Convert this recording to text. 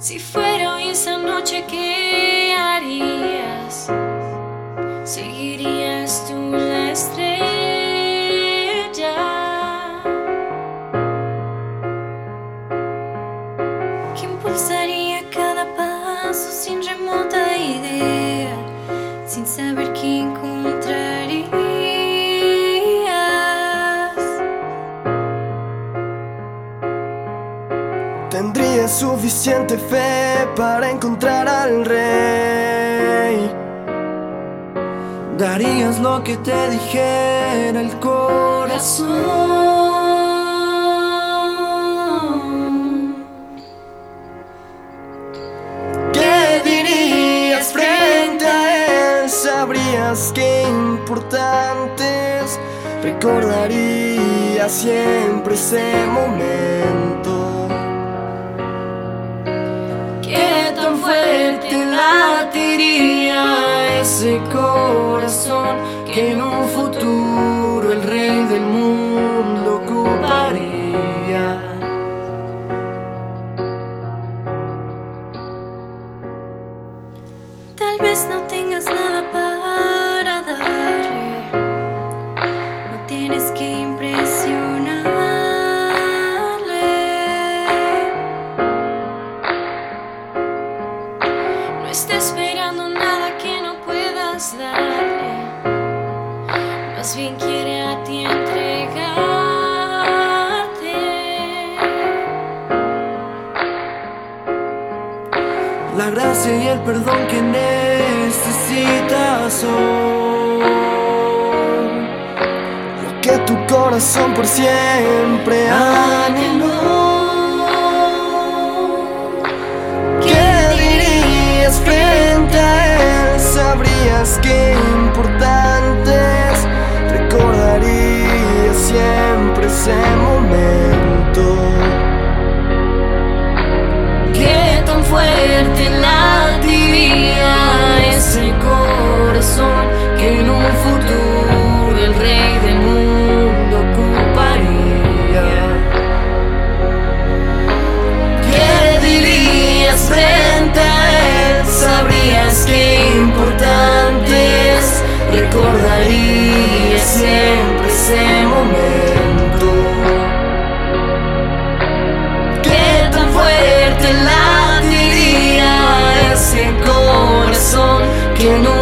Si fuera hoy esa noche, ¿qué suficiente fe para encontrar al rey. Darías lo que te dijera el corazón. ¿Qué dirías frente a él? Sabrías que importantes recordarías siempre ese momento. Que en un futuro el rey del mundo ocuparía. Tal vez no tengas nada para darle. No tienes que impresionarle. No está esperando nada que no puedas darle. Más bien quiere a ti entregarte. La gracia y el perdón que necesitas son lo que tu corazón por siempre anheló. Importantes recordarías siempre ese No.